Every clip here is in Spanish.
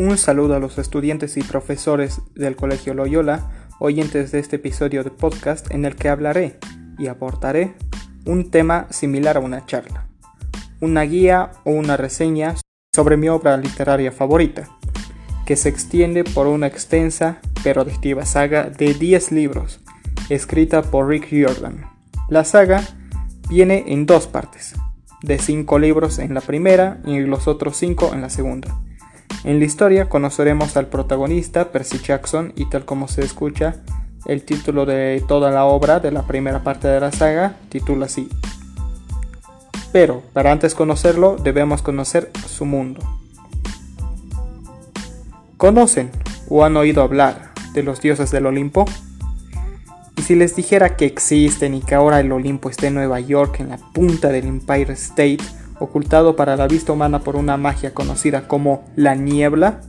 Un saludo a los estudiantes y profesores del Colegio Loyola, oyentes de este episodio de podcast en el que hablaré y aportaré un tema similar a una charla, una guía o una reseña sobre mi obra literaria favorita, que se extiende por una extensa pero adictiva saga de 10 libros, escrita por Rick Riordan. La saga viene en dos partes, de 5 libros en la primera y los otros 5 en la segunda. En la historia conoceremos al protagonista, Percy Jackson, y tal como se escucha, el título de toda la obra de la primera parte de la saga titula así. Pero, para antes conocerlo, debemos conocer su mundo. ¿Conocen o han oído hablar de los dioses del Olimpo? Y si les dijera que existen y que ahora el Olimpo está en Nueva York, en la punta del Empire State, ocultado para la vista humana por una magia conocida como la niebla?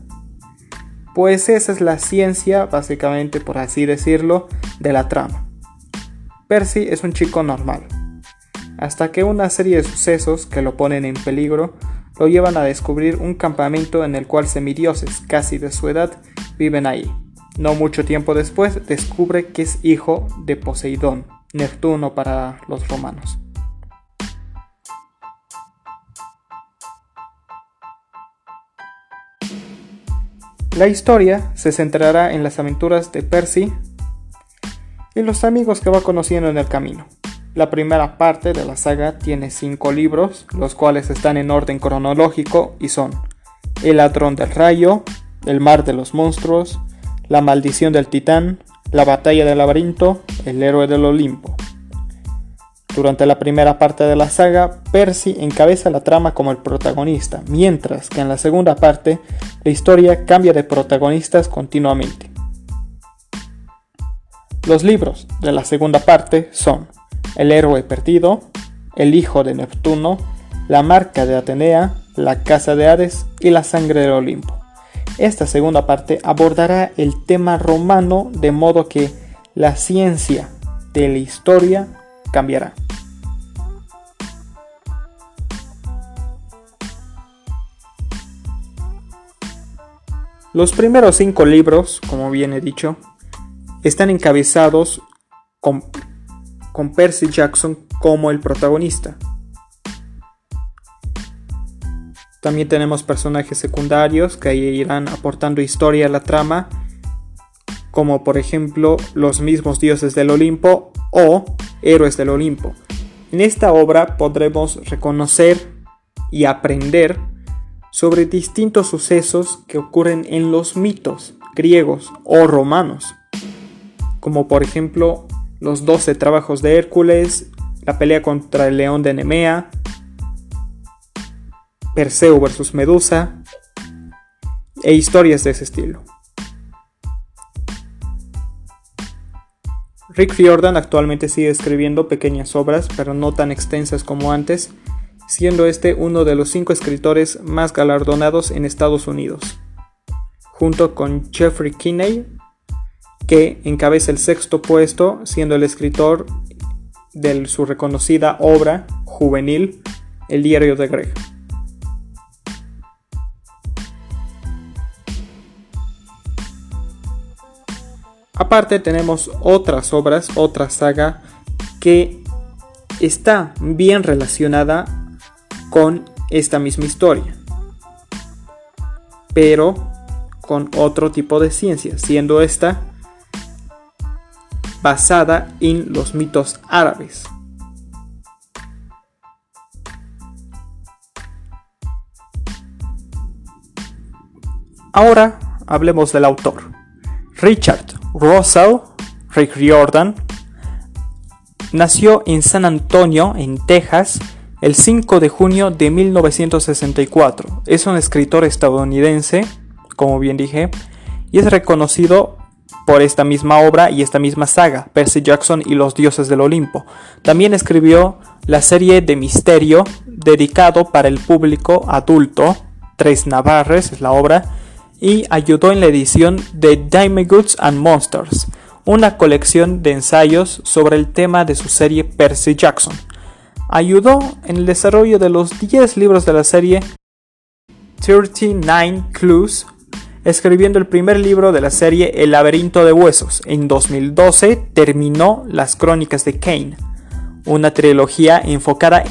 Pues esa es la ciencia, básicamente por así decirlo, de la trama. Percy es un chico normal, hasta que una serie de sucesos que lo ponen en peligro lo llevan a descubrir un campamento en el cual semidioses casi de su edad viven ahí. No mucho tiempo después descubre que es hijo de Poseidón, Neptuno para los romanos. La historia se centrará en las aventuras de Percy y los amigos que va conociendo en el camino. La primera parte de la saga tiene cinco libros, los cuales están en orden cronológico y son El ladrón del rayo, El mar de los monstruos, La maldición del titán, La batalla del laberinto, El héroe del Olimpo. Durante la primera parte de la saga, Percy encabeza la trama como el protagonista, mientras que en la segunda parte la historia cambia de protagonistas continuamente. Los libros de la segunda parte son El héroe perdido, El hijo de Neptuno, La marca de Atenea, La casa de Hades y La sangre del Olimpo. Esta segunda parte abordará el tema romano de modo que la ciencia de la historia cambiará. Los primeros cinco libros, como bien he dicho, están encabezados con, con, Percy Jackson como el protagonista. También tenemos personajes secundarios que irán aportando historia a la trama, como por ejemplo los mismos dioses del Olimpo o héroes del Olimpo. En esta obra podremos reconocer y aprender sobre distintos sucesos que ocurren en los mitos griegos o romanos, como por ejemplo los 12 trabajos de Hércules, la pelea contra el león de Nemea, Perseo versus Medusa e historias de ese estilo. Rick Riordan actualmente sigue escribiendo pequeñas obras, pero no tan extensas como antes, siendo este uno de los cinco escritores más galardonados en Estados Unidos, junto con Jeffrey Kinney, que encabeza el sexto puesto, siendo el escritor de su reconocida obra juvenil, El diario de Greg. Aparte tenemos otras obras, otra saga que está bien relacionada con esta misma historia, pero con otro tipo de ciencia, siendo esta basada en los mitos árabes. Ahora hablemos del autor. Richard Russell Rick Riordan nació en San Antonio, en Texas, el 5 de junio de 1964. Es un escritor estadounidense, como bien dije, y es reconocido por esta misma obra y esta misma saga, Percy Jackson y los dioses del Olimpo. También escribió la serie de misterio dedicado para el público adulto, Tres Navarres es la obra, y ayudó en la edición de Goods and Monsters, una colección de ensayos sobre el tema de su serie Percy Jackson ayudó en el desarrollo de los 10 libros de la serie 39 Clues escribiendo el primer libro de la serie El laberinto de huesos. En 2012 terminó Las crónicas de Kane, una trilogía enfocada,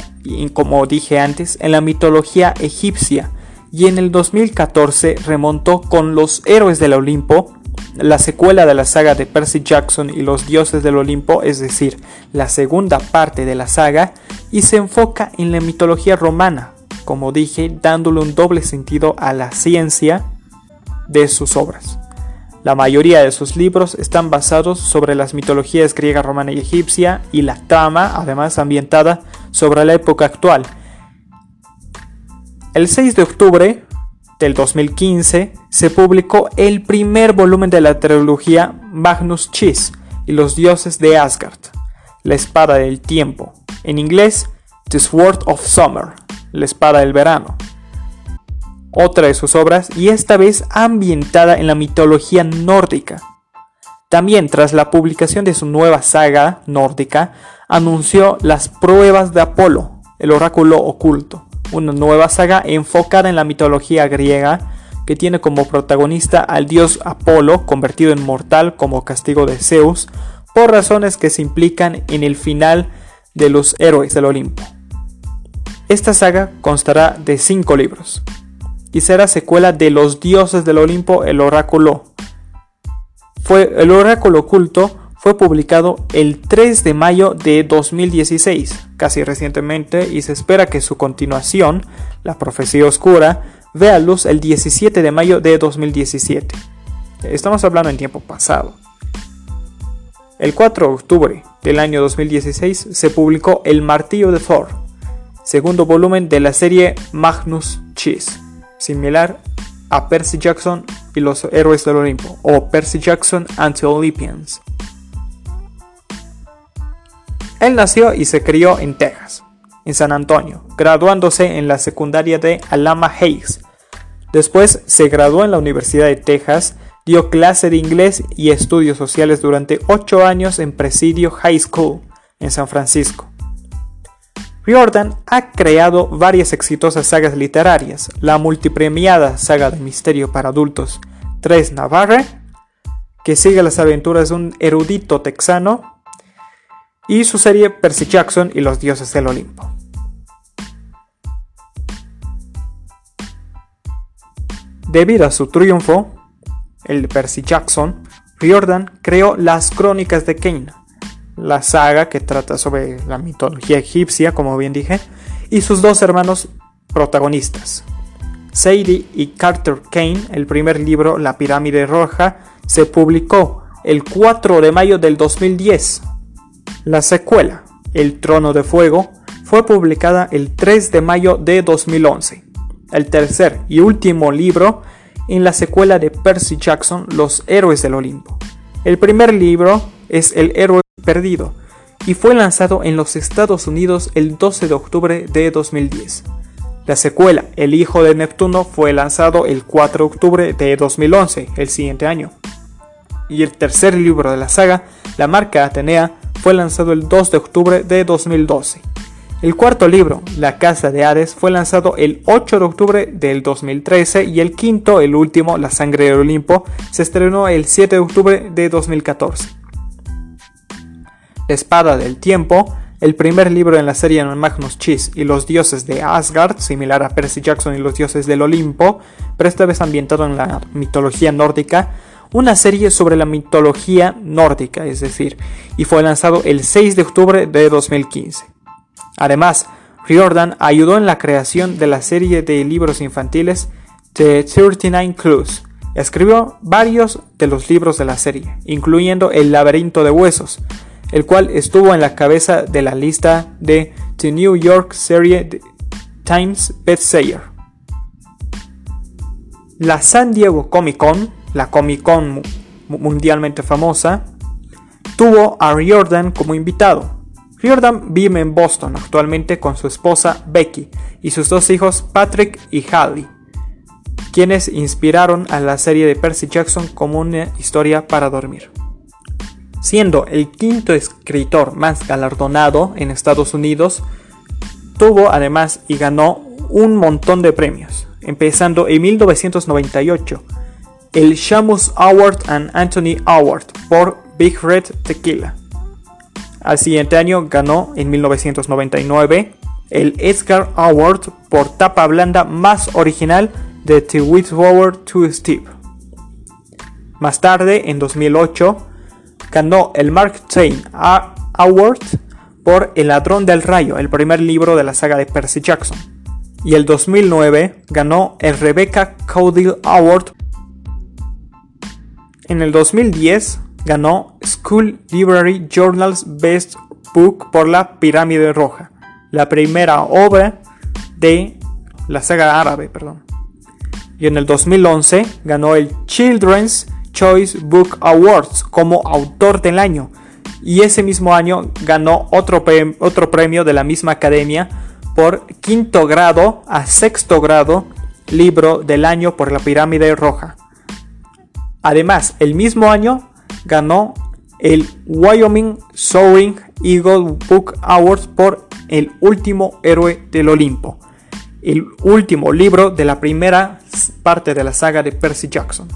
como dije antes, en la mitología egipcia, y en el 2014 remontó con Los héroes del Olimpo, la secuela de la saga de Percy Jackson y los dioses del Olimpo, es decir, la segunda parte de la saga, y se enfoca en la mitología romana, como dije, dándole un doble sentido a la ciencia de sus obras. La mayoría de sus libros están basados sobre las mitologías griega, romana y egipcia y la trama, además ambientada sobre la época actual. El 6 de octubre del 2015 se publicó el primer volumen de la trilogía Magnus Chis y los dioses de Asgard, la espada del tiempo, en inglés The Sword of Summer, la espada del verano otra de sus obras y esta vez ambientada en la mitología nórdica. También tras la publicación de su nueva saga nórdica, anunció las pruebas de Apolo, el oráculo oculto, una nueva saga enfocada en la mitología griega que tiene como protagonista al dios Apolo convertido en mortal como castigo de Zeus por razones que se implican en el final de los héroes del Olimpo. Esta saga constará de cinco libros, y será secuela de Los dioses del Olimpo, el oráculo. Fue, el oráculo oculto fue publicado el 3 de mayo de 2016, casi recientemente, y se espera que su continuación, La Profecía Oscura, vea luz el 17 de mayo de 2017. Estamos hablando en tiempo pasado. El 4 de octubre del año 2016 se publicó El Martillo de Thor, segundo volumen de la serie Magnus Chis similar a Percy Jackson y los héroes del Olimpo, o Percy Jackson and the Olympians. Él nació y se crió en Texas, en San Antonio, graduándose en la secundaria de Alama Hayes. Después se graduó en la Universidad de Texas, dio clase de inglés y estudios sociales durante 8 años en Presidio High School, en San Francisco. Riordan ha creado varias exitosas sagas literarias, la multipremiada saga de misterio para adultos Tres Navarre, que sigue las aventuras de un erudito texano, y su serie Percy Jackson y los dioses del Olimpo. Debido a su triunfo, el de Percy Jackson, Riordan creó las Crónicas de Kane, la saga que trata sobre la mitología egipcia, como bien dije, y sus dos hermanos protagonistas. Sadie y Carter Kane, el primer libro, La pirámide roja, se publicó el 4 de mayo del 2010. La secuela, El trono de fuego, fue publicada el 3 de mayo de 2011. El tercer y último libro en la secuela de Percy Jackson, Los héroes del Olimpo. El primer libro es El héroe perdido y fue lanzado en los Estados Unidos el 12 de octubre de 2010. La secuela, El Hijo de Neptuno, fue lanzado el 4 de octubre de 2011, el siguiente año. Y el tercer libro de la saga, La Marca Atenea, fue lanzado el 2 de octubre de 2012. El cuarto libro, La Casa de Hades, fue lanzado el 8 de octubre del 2013 y el quinto, el último, La Sangre del Olimpo, se estrenó el 7 de octubre de 2014. Espada del Tiempo, el primer libro en la serie Magnus Chis y los dioses de Asgard, similar a Percy Jackson y los dioses del Olimpo, pero esta vez ambientado en la mitología nórdica, una serie sobre la mitología nórdica, es decir, y fue lanzado el 6 de octubre de 2015. Además, Riordan ayudó en la creación de la serie de libros infantiles The 39 Clues. Escribió varios de los libros de la serie, incluyendo El laberinto de huesos, el cual estuvo en la cabeza de la lista de The New York Series Times Bestseller. La San Diego Comic Con, la Comic Con mundialmente famosa, tuvo a Riordan como invitado. Riordan vive en Boston actualmente con su esposa Becky y sus dos hijos Patrick y Hallie, quienes inspiraron a la serie de Percy Jackson como una historia para dormir siendo el quinto escritor más galardonado en Estados Unidos, tuvo además y ganó un montón de premios, empezando en 1998, el Shamus Award and Anthony Award por Big Red Tequila. Al siguiente año ganó en 1999 el Edgar Award por tapa blanda más original de The Whistleblower to Steve. Más tarde, en 2008, ganó el Mark Twain Award por El ladrón del rayo, el primer libro de la saga de Percy Jackson. Y el 2009 ganó el Rebecca Caudill Award. En el 2010 ganó School Library Journal's Best Book por La Pirámide Roja, la primera obra de la saga árabe, perdón. Y en el 2011 ganó el Children's Choice Book Awards como autor del año. Y ese mismo año ganó otro, otro premio de la misma academia por quinto grado a sexto grado libro del año por la pirámide roja. Además, el mismo año ganó el Wyoming Soaring Eagle Book Awards por El último héroe del Olimpo, el último libro de la primera parte de la saga de Percy Jackson.